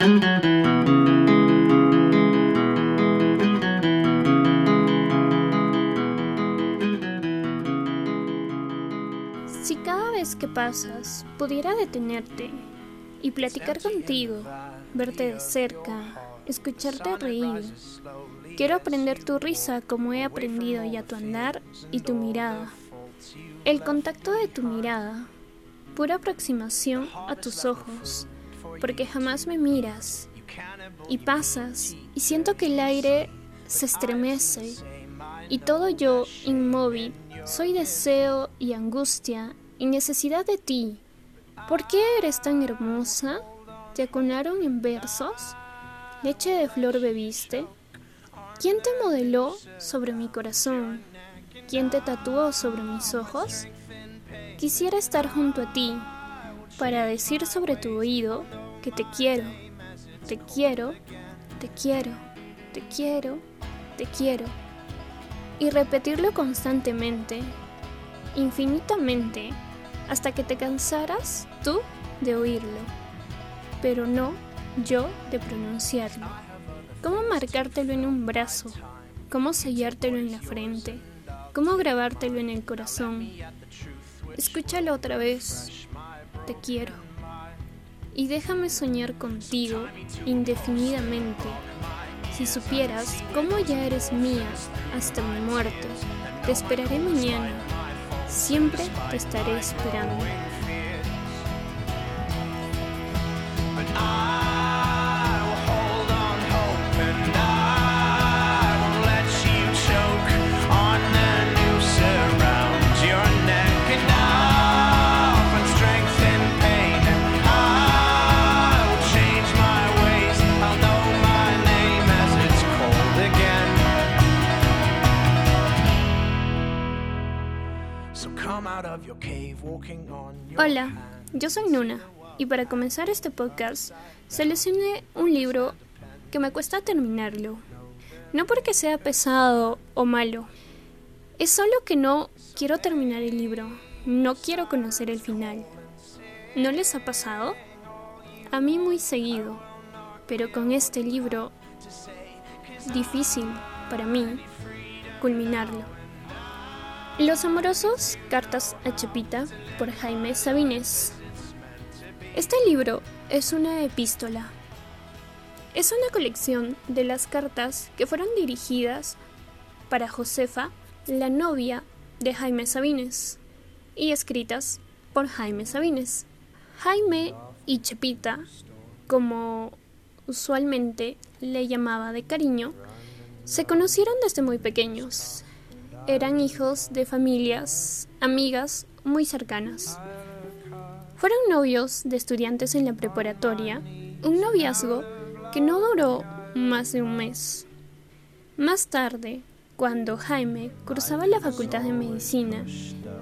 Si cada vez que pasas pudiera detenerte y platicar contigo, verte de cerca, escucharte reír, quiero aprender tu risa como he aprendido ya tu andar y tu mirada. El contacto de tu mirada, pura aproximación a tus ojos, porque jamás me miras y pasas y siento que el aire se estremece y todo yo inmóvil soy deseo y angustia y necesidad de ti. ¿Por qué eres tan hermosa? ¿Te acunaron en versos? ¿Leche de flor bebiste? ¿Quién te modeló sobre mi corazón? ¿Quién te tatuó sobre mis ojos? Quisiera estar junto a ti para decir sobre tu oído que te quiero, te quiero, te quiero, te quiero, te quiero. Y repetirlo constantemente, infinitamente, hasta que te cansaras tú de oírlo, pero no yo de pronunciarlo. ¿Cómo marcártelo en un brazo? ¿Cómo sellártelo en la frente? ¿Cómo grabártelo en el corazón? Escúchalo otra vez. Te quiero. Y déjame soñar contigo indefinidamente. Si supieras cómo ya eres mía hasta mi muerte, te esperaré mañana. Siempre te estaré esperando. Hola, yo soy Nuna y para comenzar este podcast seleccioné un libro que me cuesta terminarlo. No porque sea pesado o malo, es solo que no quiero terminar el libro, no quiero conocer el final. ¿No les ha pasado? A mí muy seguido, pero con este libro difícil para mí culminarlo. Los amorosos, cartas a Chepita, por Jaime Sabines. Este libro es una epístola. Es una colección de las cartas que fueron dirigidas para Josefa, la novia de Jaime Sabines, y escritas por Jaime Sabines. Jaime y Chepita, como usualmente le llamaba de cariño, se conocieron desde muy pequeños eran hijos de familias, amigas muy cercanas. Fueron novios de estudiantes en la preparatoria, un noviazgo que no duró más de un mes. Más tarde, cuando Jaime cursaba la facultad de medicina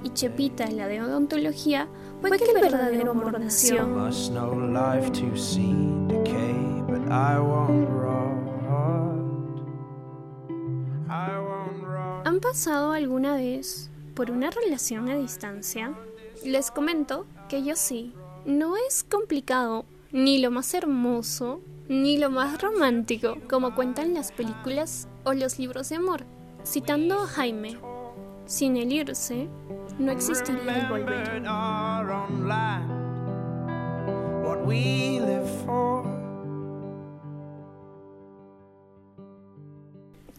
y Chepita la de odontología, fue que el verdadero amor nació. ¿Han pasado alguna vez por una relación a distancia? Les comento que yo sí. No es complicado, ni lo más hermoso, ni lo más romántico, como cuentan las películas o los libros de amor. Citando a Jaime, sin el irse, no existiría el volver.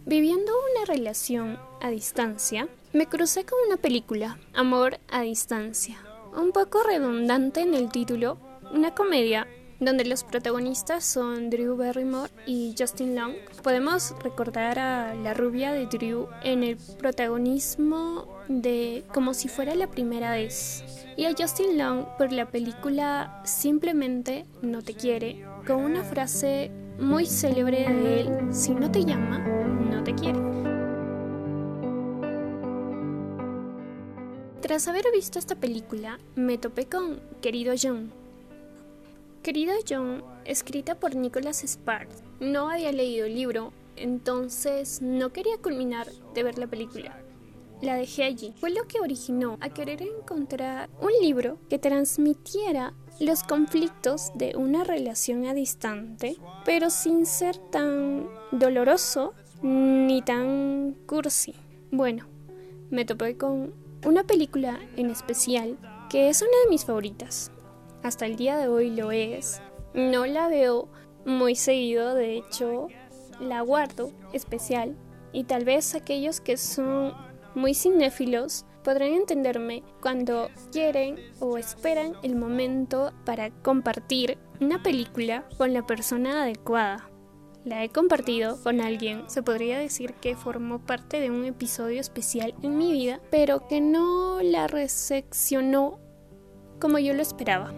Viviendo una relación a distancia, me crucé con una película, Amor a Distancia, un poco redundante en el título, una comedia donde los protagonistas son Drew Barrymore y Justin Long. Podemos recordar a la rubia de Drew en el protagonismo de Como si fuera la primera vez y a Justin Long por la película Simplemente no te quiere, con una frase muy célebre de él, si no te llama, no te quiere. Tras haber visto esta película, me topé con Querido John. Querido John, escrita por Nicholas Sparks. No había leído el libro, entonces no quería culminar de ver la película. La dejé allí. Fue lo que originó a querer encontrar un libro que transmitiera los conflictos de una relación a distante, pero sin ser tan doloroso ni tan cursi. Bueno, me topé con una película en especial que es una de mis favoritas. Hasta el día de hoy lo es. No la veo muy seguido, de hecho la guardo especial y tal vez aquellos que son muy cinéfilos podrán entenderme cuando quieren o esperan el momento para compartir una película con la persona adecuada. La he compartido con alguien, se podría decir que formó parte de un episodio especial en mi vida, pero que no la recepcionó como yo lo esperaba.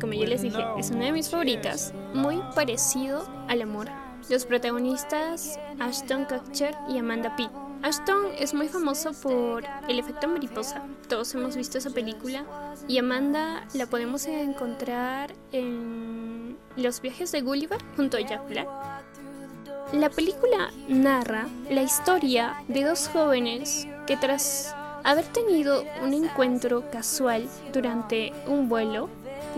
Como yo les dije, es una de mis favoritas, muy parecido al amor. Los protagonistas Ashton Kutcher y Amanda Pitt. Ashton es muy famoso por El efecto mariposa. Todos hemos visto esa película. Y Amanda la podemos encontrar en Los viajes de Gulliver junto a Jack Black. La película narra la historia de dos jóvenes que tras haber tenido un encuentro casual durante un vuelo,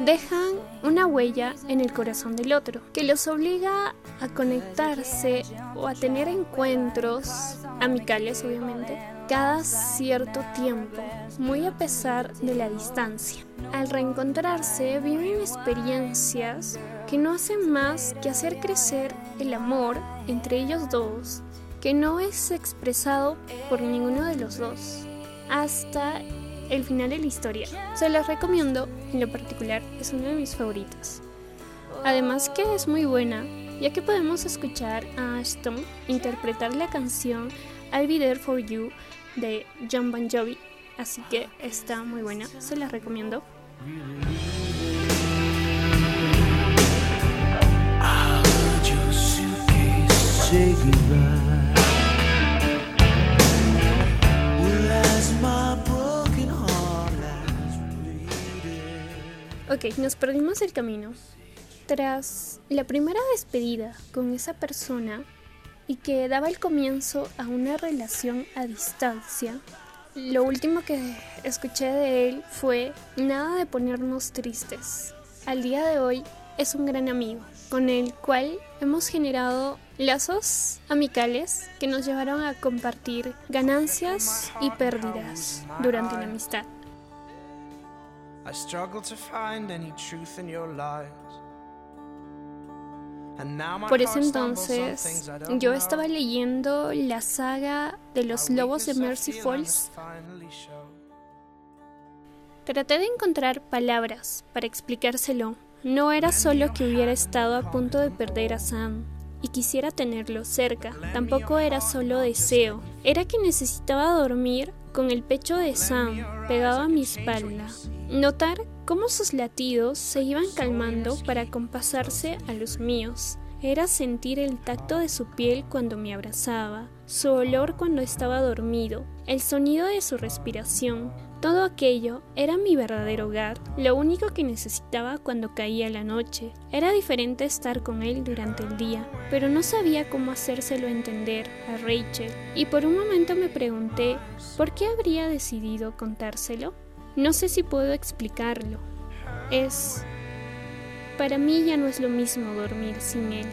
dejan una huella en el corazón del otro, que los obliga a conectarse o a tener encuentros amicales, obviamente, cada cierto tiempo, muy a pesar de la distancia. Al reencontrarse viven experiencias que no hacen más que hacer crecer el amor entre ellos dos, que no es expresado por ninguno de los dos hasta el final de la historia. Se las recomiendo, en lo particular es una de mis favoritas. Además que es muy buena, ya que podemos escuchar a Ashton interpretar la canción I'll Be There For You de John Bon Jovi, así que está muy buena, se las recomiendo. Ok, nos perdimos el camino. Tras la primera despedida con esa persona y que daba el comienzo a una relación a distancia, lo último que escuché de él fue nada de ponernos tristes. Al día de hoy es un gran amigo, con el cual hemos generado lazos amicales que nos llevaron a compartir ganancias y pérdidas durante la amistad. Por ese entonces yo estaba leyendo la saga de los lobos de Mercy Falls. Traté de encontrar palabras para explicárselo. No era solo que hubiera estado a punto de perder a Sam y quisiera tenerlo cerca. Tampoco era solo deseo. Era que necesitaba dormir con el pecho de Sam pegado a mi espalda. Notar cómo sus latidos se iban calmando para compasarse a los míos. Era sentir el tacto de su piel cuando me abrazaba, su olor cuando estaba dormido, el sonido de su respiración. Todo aquello era mi verdadero hogar, lo único que necesitaba cuando caía la noche. Era diferente estar con él durante el día, pero no sabía cómo hacérselo entender a Rachel, y por un momento me pregunté por qué habría decidido contárselo. No sé si puedo explicarlo. Es... Para mí ya no es lo mismo dormir sin él.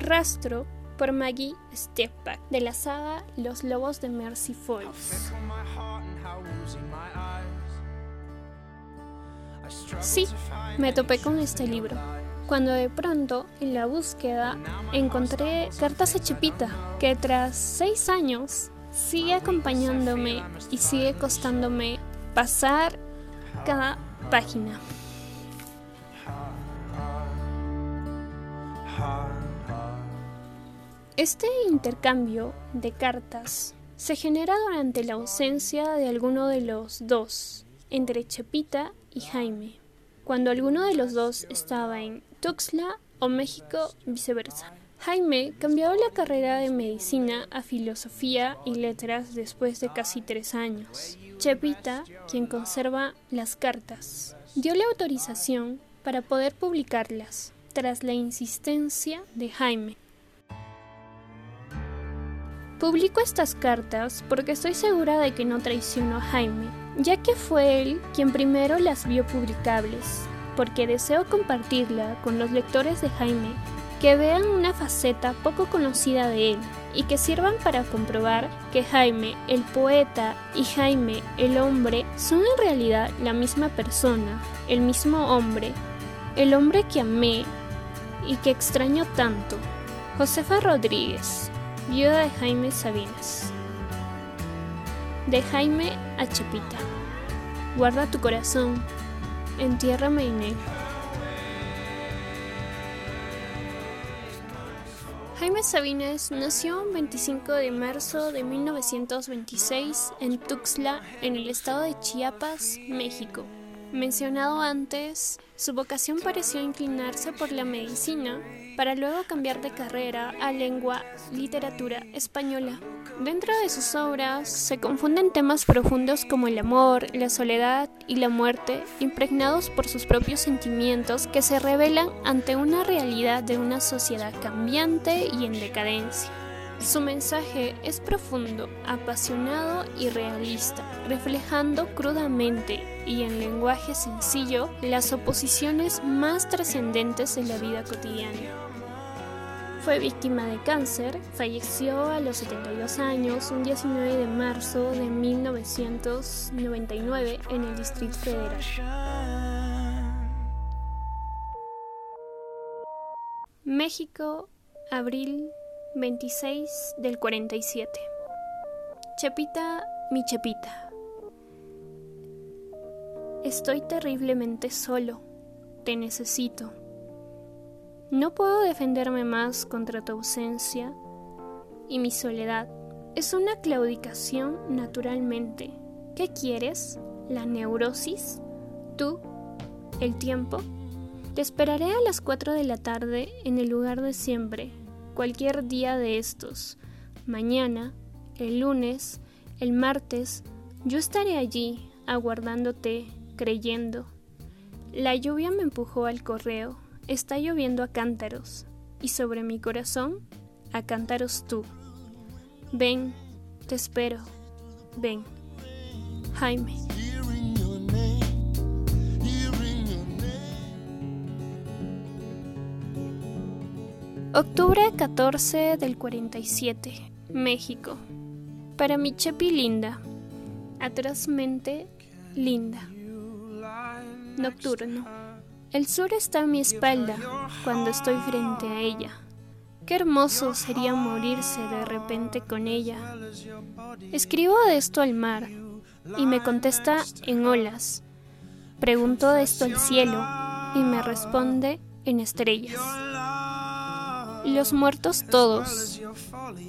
Rastro por Maggie Stepback de la saga Los Lobos de Mercy Falls. Sí, me topé con este libro. Cuando de pronto, en la búsqueda, encontré Cartas a Chipita, que tras seis años sigue acompañándome y sigue costándome pasar cada página. Este intercambio de cartas se genera durante la ausencia de alguno de los dos, entre Chepita y Jaime, cuando alguno de los dos estaba en Tuxtla o México, viceversa. Jaime cambió la carrera de medicina a filosofía y letras después de casi tres años. Chepita, quien conserva las cartas, dio la autorización para poder publicarlas, tras la insistencia de Jaime. Publico estas cartas porque estoy segura de que no traiciono a Jaime, ya que fue él quien primero las vio publicables, porque deseo compartirla con los lectores de Jaime que vean una faceta poco conocida de él y que sirvan para comprobar que Jaime el poeta y Jaime el hombre son en realidad la misma persona, el mismo hombre, el hombre que amé y que extraño tanto. Josefa Rodríguez, viuda de Jaime Sabines. De Jaime a Chepita. Guarda tu corazón, entiérrame en él. Jaime Sabines nació el 25 de marzo de 1926 en Tuxtla, en el estado de Chiapas, México. Mencionado antes, su vocación pareció inclinarse por la medicina, para luego cambiar de carrera a lengua literatura española. Dentro de sus obras se confunden temas profundos como el amor, la soledad y la muerte, impregnados por sus propios sentimientos que se revelan ante una realidad de una sociedad cambiante y en decadencia. Su mensaje es profundo, apasionado y realista, reflejando crudamente y en lenguaje sencillo las oposiciones más trascendentes de la vida cotidiana. Fue víctima de cáncer, falleció a los 72 años un 19 de marzo de 1999 en el Distrito Federal. México, abril 26 del 47. Chepita, mi Chepita. Estoy terriblemente solo. Te necesito. No puedo defenderme más contra tu ausencia y mi soledad. Es una claudicación naturalmente. ¿Qué quieres? ¿La neurosis? ¿Tú? ¿El tiempo? Te esperaré a las 4 de la tarde en el lugar de siempre, cualquier día de estos. Mañana, el lunes, el martes, yo estaré allí, aguardándote, creyendo. La lluvia me empujó al correo Está lloviendo a cántaros, y sobre mi corazón a cántaros tú. Ven, te espero, ven. Jaime. Octubre 14 del 47, México. Para mi Chepi linda, atrozmente linda. Nocturno. El sur está a mi espalda cuando estoy frente a ella. Qué hermoso sería morirse de repente con ella. Escribo de esto al mar y me contesta en olas. Pregunto de esto al cielo y me responde en estrellas. Los muertos todos,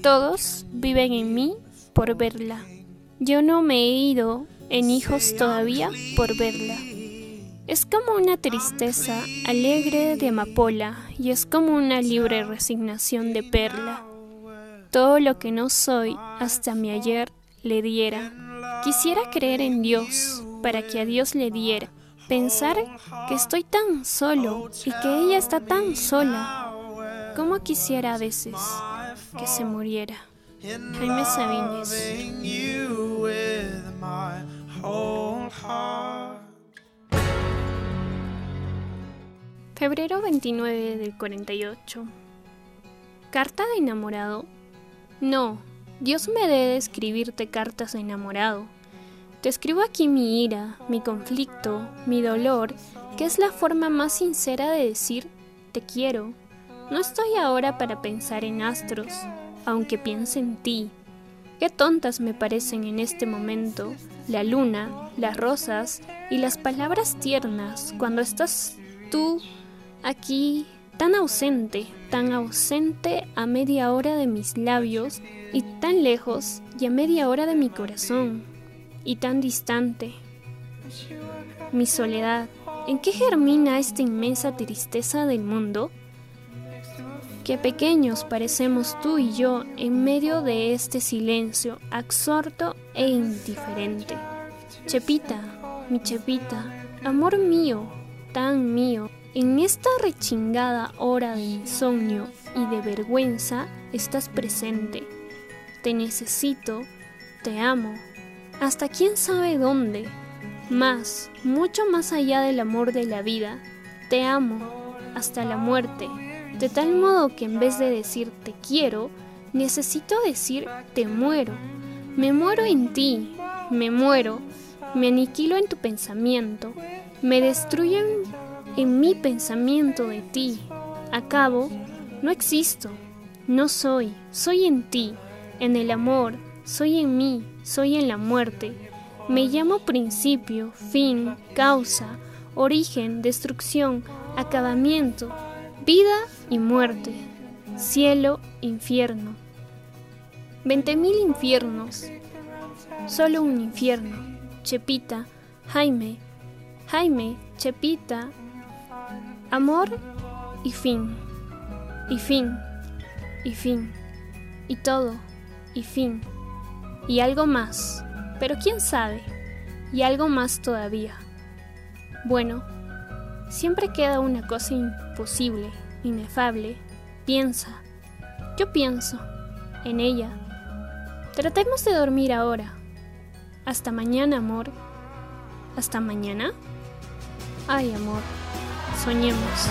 todos viven en mí por verla. Yo no me he ido en hijos todavía por verla. Es como una tristeza alegre de amapola y es como una libre resignación de perla. Todo lo que no soy hasta mi ayer le diera. Quisiera creer en Dios para que a Dios le diera. Pensar que estoy tan solo y que ella está tan sola. Como quisiera a veces que se muriera. Jaime Sabines. Febrero 29 del 48. ¿Carta de enamorado? No, Dios me debe escribirte cartas de enamorado. Te escribo aquí mi ira, mi conflicto, mi dolor, que es la forma más sincera de decir te quiero. No estoy ahora para pensar en astros, aunque piense en ti. Qué tontas me parecen en este momento la luna, las rosas y las palabras tiernas cuando estás tú aquí tan ausente, tan ausente a media hora de mis labios y tan lejos y a media hora de mi corazón y tan distante. Mi soledad, ¿en qué germina esta inmensa tristeza del mundo? Qué pequeños parecemos tú y yo en medio de este silencio absorto e indiferente. Chepita, mi Chepita, amor mío, tan mío, en esta rechingada hora de insomnio y de vergüenza estás presente. te necesito, te amo, hasta quién sabe dónde, más, mucho más allá del amor de la vida, te amo, hasta la muerte, de tal modo que en vez de decir te quiero, necesito decir te muero, me muero en ti, me muero, me aniquilo en tu pensamiento, me destruyo en, mi pensamiento de ti, acabo, no existo, no soy, soy en ti, en el amor, soy en mí, soy en la muerte. Me llamo principio, fin, causa, origen, destrucción, acabamiento, vida y muerte, cielo, infierno. Veinte mil infiernos, solo un infierno. Chepita, Jaime, Jaime, Chepita, amor y fin, y fin, y fin, y todo, y fin y algo más, pero quién sabe, y algo más todavía. Bueno, siempre queda una cosa imposible, inefable. Piensa, yo pienso, en ella. Tratemos de dormir ahora. Hasta mañana, amor. ¿Hasta mañana? Ay, amor, soñemos.